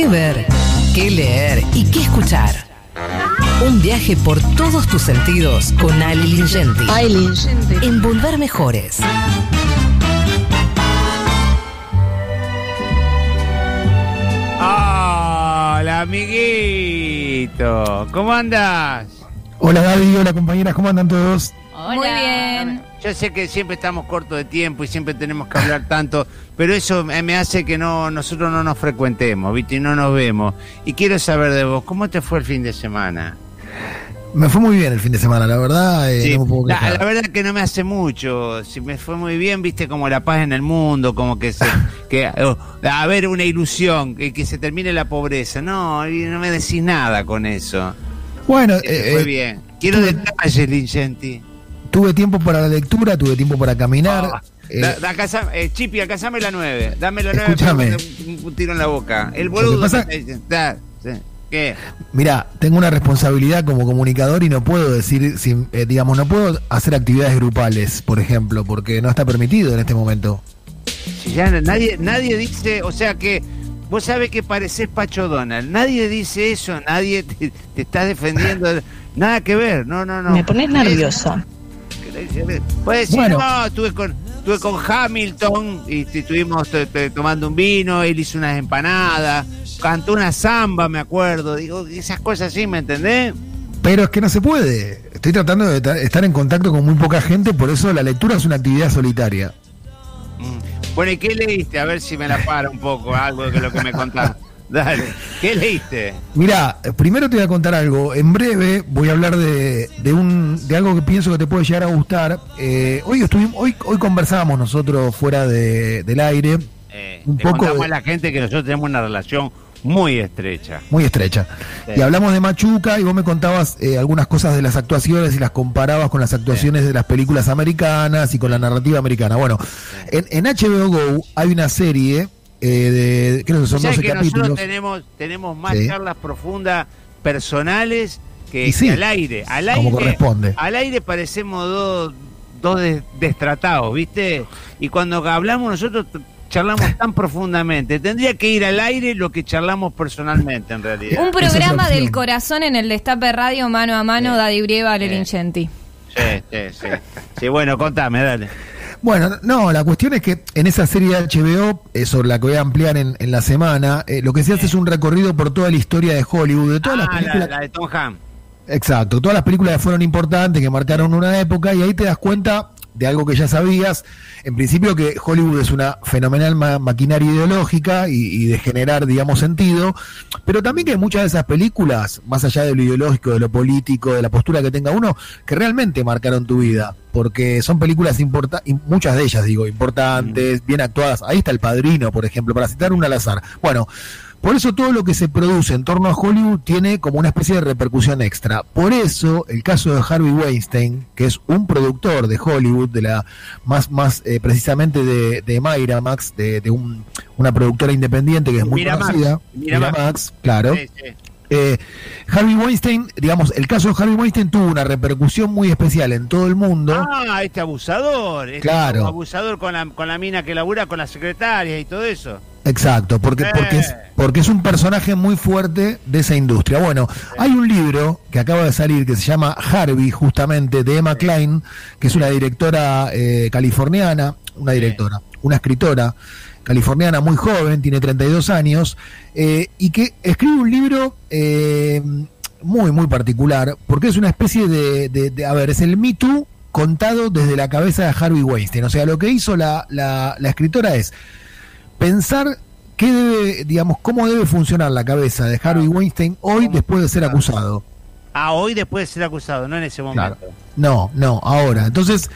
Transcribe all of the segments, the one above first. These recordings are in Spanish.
¿Qué ver? ¿Qué leer? ¿Y qué escuchar? Un viaje por todos tus sentidos con Ali Lingenti. En Volver Mejores. Hola, amiguito. ¿Cómo andas? Hola David, hola compañeras, ¿cómo andan todos? Muy bien. Yo sé que siempre estamos cortos de tiempo y siempre tenemos que hablar tanto, pero eso me hace que no nosotros no nos frecuentemos, ¿viste? Y no nos vemos. Y quiero saber de vos, ¿cómo te fue el fin de semana? Me fue muy bien el fin de semana, la verdad. eh, Sí, no me puedo la, la verdad que no me hace mucho. Si me fue muy bien, viste como la paz en el mundo, como que se, que oh, a ver una ilusión, que, que se termine la pobreza. No, y no me decís nada con eso. Bueno, Que te eh, fue eh, bien. Quiero tuve- detalles, Lincenti. Tuve tiempo para la lectura, tuve tiempo para caminar. Ah, eh, da- da casa- eh, Chipi, acásame la 9. Dame la 9 Escúchame. un, un tiro en la boca. El boludo. pasa- da, sí. ¿Qué? Mirá, tengo una responsabilidad como comunicador y no puedo decir, si, eh, digamos, no puedo hacer actividades grupales, por ejemplo, porque no está permitido en este momento. Si ya nadie, nadie dice, o sea que vos sabés que pareces Pacho Donald. Nadie dice eso, nadie te, te está defendiendo. Nada que ver, no, no, no. Me pones nervioso. Puedes decir, Bueno. no, estuve con, estuve con Hamilton y estuvimos t- tomando un vino, él hizo unas empanadas, cantó una samba, me acuerdo. Digo, esas cosas así, ¿me entendés? Pero es que no se puede. Estoy tratando de ta- estar en contacto con muy poca gente, por eso la lectura es una actividad solitaria. Mm. Bueno, ¿y qué leíste? A ver si me la para un poco, algo de lo que me contás. Dale, ¿qué leíste? Mira, primero te voy a contar algo. En breve voy a hablar de, de un de algo que pienso que te puede llegar a gustar. Eh, hoy estuvimos, hoy, hoy conversábamos nosotros fuera de- del aire, Eh, Un le poco contamos de- a la gente que nosotros tenemos una relación muy estrecha. muy estrecha. Sí. Y hablamos de Machuca y vos me contabas eh, algunas cosas de las actuaciones y las comparabas con las actuaciones de las películas americanas y con la narrativa americana. Bueno, en, en HBO Go hay una serie eh, de, creo que son ¿Sabes 12 que nosotros tenemos, tenemos más Sí. charlas profundas personales que, sí, al aire? Al como aire, corresponde. al aire parecemos dos, dos des- destratados, ¿viste? Y cuando hablamos nosotros charlamos tan profundamente. Tendría que ir al aire lo que charlamos personalmente, en realidad. Un es programa del corazón en el Destape Radio mano a mano, Sí. Daddy Brieva, Sí. Lerincenti. Sí, sí, sí. Sí, bueno, contame, dale. Bueno, no, la cuestión es que en esa serie de HBO, eh, sobre la que voy a ampliar en, en la semana, eh, lo que se hace es un recorrido por toda la historia de Hollywood, de todas las Ah, la, películas. la de Tom Hanks. Exacto, todas las películas que fueron importantes, que marcaron una época, y ahí te das cuenta de algo que ya sabías. En principio que Hollywood es una fenomenal ma- maquinaria ideológica y, y de generar, digamos, sentido, pero también que muchas de esas películas, más allá de lo ideológico, de lo político, de la postura que tenga uno, que realmente marcaron tu vida, porque son películas importantes, muchas de ellas, digo, importantes, bien actuadas. Ahí está El Padrino, por ejemplo, para citar una al azar. Bueno, por eso todo lo que se produce en torno a Hollywood tiene como una especie de repercusión extra. Por eso el caso de Harvey Weinstein, que es un productor de Hollywood, de la más más eh, precisamente de, de Miramax, de, de un- una productora independiente que es muy Miramax, conocida, Miramax. claro. Sí, sí. Eh, Harvey Weinstein, digamos, el caso de Harvey Weinstein tuvo una repercusión muy especial en todo el mundo. Ah, este abusador. Este Claro. abusador con la, con la mina que labura con las secretarias y todo eso. Exacto, porque, porque, es, porque es un personaje muy fuerte de esa industria. Bueno, hay un libro que acaba de salir que se llama Harvey, justamente, de Emma Klein, que es una directora eh, californiana, una directora, una escritora californiana muy joven, tiene 32 años, eh, y que escribe un libro eh, muy, muy particular, porque es una especie de, de- de- a ver, es el Me Too contado desde la cabeza de Harvey Weinstein. O sea, lo que hizo la, la- la escritora es pensar qué debe, digamos, cómo debe funcionar la cabeza de Harvey Weinstein hoy después de ser acusado. Ah, hoy después de ser acusado, no en ese momento. No, no, ahora. Entonces,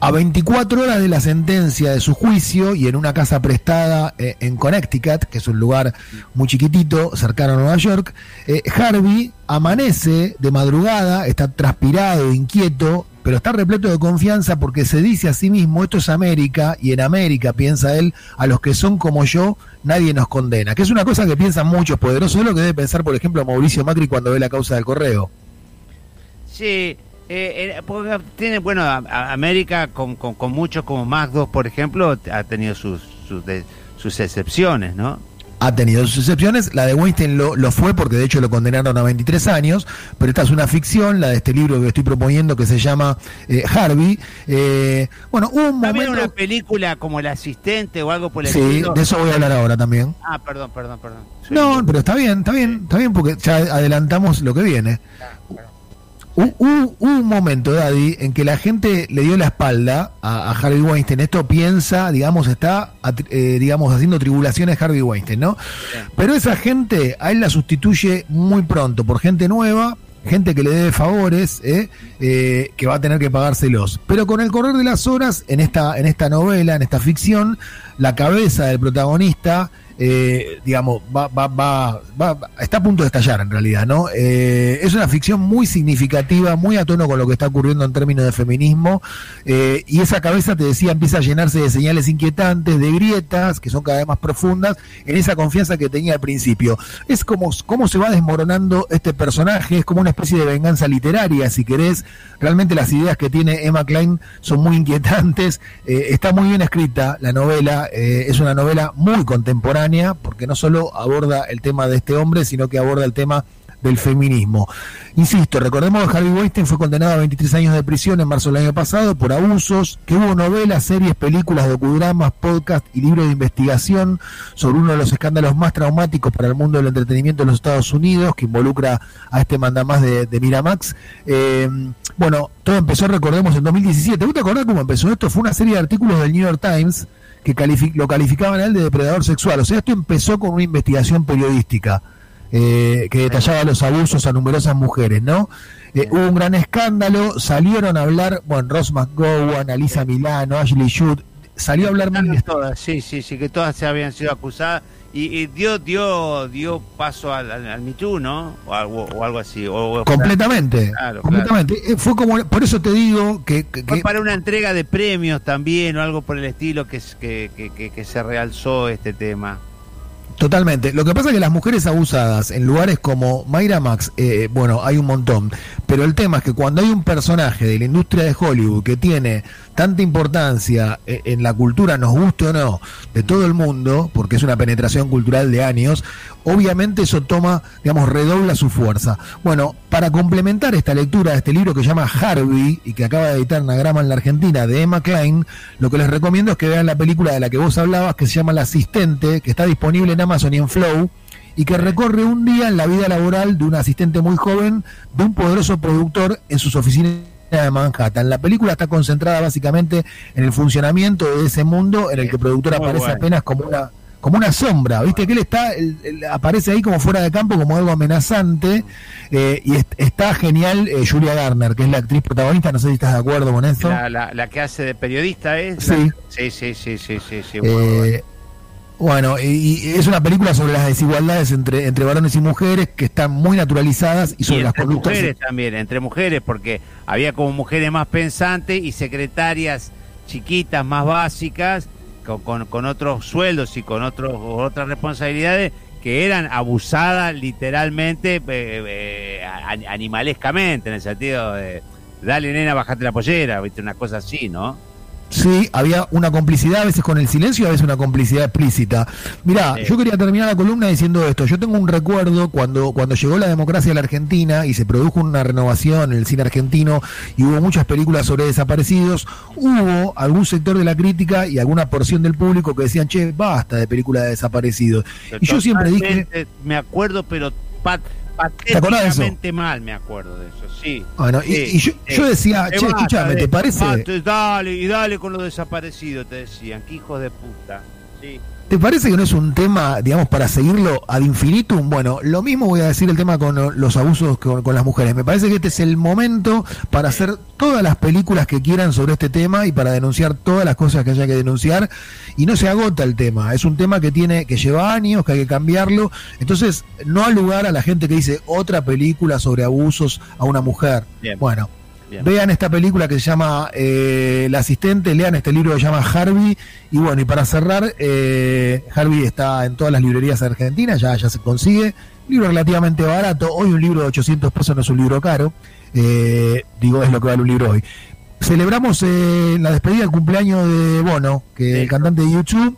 a 24 horas de la sentencia de su juicio y en una casa prestada eh, en Connecticut, que es un lugar muy chiquitito, cercano a Nueva York, eh, Harvey amanece de madrugada, está transpirado, inquieto, pero está repleto de confianza porque se dice a sí mismo, esto es América, y en América, piensa él, a los que son como yo, nadie nos condena. Que es una cosa que piensan muchos poderosos, es lo que debe pensar, por ejemplo, Mauricio Macri cuando ve la causa del correo. Sí, eh, eh, porque tiene, bueno, América con, con, con muchos como Magdos, por ejemplo, ha tenido sus, sus, de- sus excepciones, ¿no? Ha tenido sus excepciones. La de Weinstein lo, lo, fue porque de hecho lo condenaron a 23 años, pero esta es una ficción, la de este libro que estoy proponiendo que se llama eh, Harvey. Eh, bueno, un momento... una película como El Asistente o algo por el Sí, de eso voy a hablar ahora también. Ah, perdón, perdón, perdón. no, pero está bien, está bien, está bien porque ya adelantamos lo que viene. Hubo un momento, Daddy, en que la gente le dio la espalda a, Harvey Weinstein. Esto piensa, digamos, está, eh, digamos, haciendo tribulaciones Harvey Weinstein, ¿no? Pero esa gente, a él la sustituye muy pronto por gente nueva, gente que le debe favores, ¿eh? Eh, que va a tener que pagárselos. Pero con el correr de las horas, en esta, en esta novela, en esta ficción, la cabeza del protagonista eh, digamos, va, va, va, va, está a punto de estallar en realidad, ¿no? Eh, es una ficción muy significativa, muy a tono con lo que está ocurriendo en términos de feminismo, eh, y esa cabeza, te decía, empieza a llenarse de señales inquietantes, de grietas, que son cada vez más profundas, en esa confianza que tenía al principio. Es como cómo se va desmoronando este personaje, es como una especie de venganza literaria, si querés. Realmente las ideas que tiene Emma Klein son muy inquietantes, está muy bien escrita la novela, es una novela muy contemporánea, porque no solo aborda el tema de este hombre, sino que aborda el tema del feminismo. Insisto, recordemos que Harvey Weinstein fue condenado a 23 años de prisión en marzo del año pasado por abusos, que hubo novelas, series, películas, docudramas, podcast y libros de investigación sobre uno de los escándalos más traumáticos para el mundo del entretenimiento en los Estados Unidos, que involucra a este mandamás de, de Miramax. Eh, bueno, todo empezó, recordemos, en 2017. ¿Vos te acordás cómo empezó esto? Fue una serie de artículos del New York Times que lo calificaban a él de depredador sexual. O sea, esto empezó con una investigación periodística eh, que detallaba los abusos a numerosas mujeres, ¿no? Eh, hubo un gran escándalo, salieron a hablar, bueno, Ross McGowan, Alisa Milano, Ashley Judd, salió a hablar todas, sí, sí, sí, que todas se habían sido acusadas y, dio dio dio paso al, al, Too, ¿no? O algo, o algo así. completamente. completamente. Eh, fue como, por eso te digo que, Fue para una entrega de premios también o algo por el estilo que, que, que, que se realzó este tema. Totalmente. Lo que pasa es que las mujeres abusadas en lugares como Mayra Max, eh, bueno, hay un montón. Pero el tema es que cuando hay un personaje de la industria de Hollywood que tiene tanta importancia eh, en la cultura, nos guste o no, de todo el mundo, porque es una penetración cultural de años, obviamente eso toma, digamos, redobla su fuerza. Bueno, para complementar esta lectura de este libro que se llama Harvey y que acaba de editar Anagrama en la Argentina de Emma Klein, lo que les recomiendo es que vean la película de la que vos hablabas, que se llama La Asistente, que está disponible en Amazon y en Flow y que recorre un día en la vida laboral de un asistente muy joven de un poderoso productor en sus oficinas de Manhattan. La película está concentrada básicamente en el funcionamiento de ese mundo en el que el productor aparece apenas como una como una sombra, ¿viste? Que él está, aparece ahí como fuera de campo, como algo amenazante, eh, y está genial eh, Julia Garner, que es la actriz protagonista, no sé si estás de acuerdo con eso. La, que hace de periodista, ¿es? Sí. Sí, sí, sí, sí, sí, sí eh, bueno, y, es una película sobre las desigualdades entre, entre varones y mujeres que están muy naturalizadas y sobre las conductas. mujeres también, entre mujeres, porque había como mujeres más pensantes y secretarias chiquitas, más básicas, con, con, otros sueldos y con otros, otras responsabilidades que eran abusadas literalmente, eh, eh, animalescamente, en el sentido de, dale nena, bajate la pollera, ¿viste? una cosa así, ¿no? Sí, había una complicidad a veces con el silencio y a veces una complicidad explícita. Mirá, yo quería terminar la columna diciendo esto. Yo tengo un recuerdo cuando, cuando llegó la democracia a la Argentina y se produjo una renovación en el cine argentino y hubo muchas películas sobre desaparecidos, hubo algún sector de la crítica y alguna porción del público que decían, che, basta de películas de desaparecidos. y yo siempre dije... Me acuerdo, pero... Pat patéticamente mal, me acuerdo de eso, sí. Bueno, y, yo, decía, che, escúchame, ¿te parece? dale, y dale con los desaparecidos, te decían, que hijos de puta. Sí. ¿Te parece que no es un tema, digamos, para seguirlo ad infinitum? Bueno, lo mismo voy a decir el tema con los abusos con, las mujeres. Me parece que este es el momento para hacer todas las películas que quieran sobre este tema y para denunciar todas las cosas que haya que denunciar. Y no se agota el tema. Es un tema que tiene, que lleva años, que hay que cambiarlo. Entonces, no ha lugar a la gente que dice otra película sobre abusos a una mujer. Bueno, Vean esta película que se llama eh, El asistente, lean este libro que se llama Harvey. Y bueno, y para cerrar, eh, Harvey está en todas las librerías argentinas, ya, ya se consigue. Libro relativamente barato. Hoy un libro de 800 pesos no es un libro caro. Eh, digo, es lo que vale un libro hoy. Celebramos la despedida del cumpleaños de Bono, que el cantante de YouTube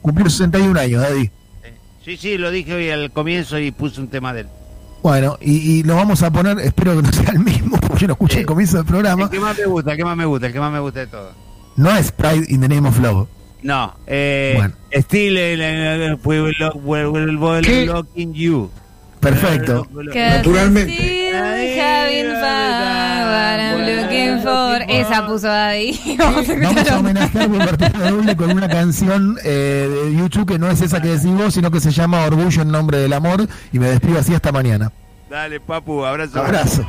cumplió 61 años, Daddy. Sí, sí, lo dije hoy al comienzo y puse un tema de él. Bueno, y, y lo vamos a poner, espero que no sea el mismo, porque yo no escuché el comienzo del programa. El que más me gusta, el que más me gusta, el que más me gusta de todo. No es Pride in the Name of Love. No, eh, Bueno. Still eh, we will we will- we will ¿Qué? lock in you. Perfecto. Naturalmente. Still having fun, what I'm looking for. Esa puso Daddy. Vamos a Vamos a homenajear por partida doble con una canción eh, de YouTube que no es esa que decís vos, sino que se llama Orgullo en nombre del amor. Y me despido así hasta mañana. Dale, papu, abrazo. Abrazo.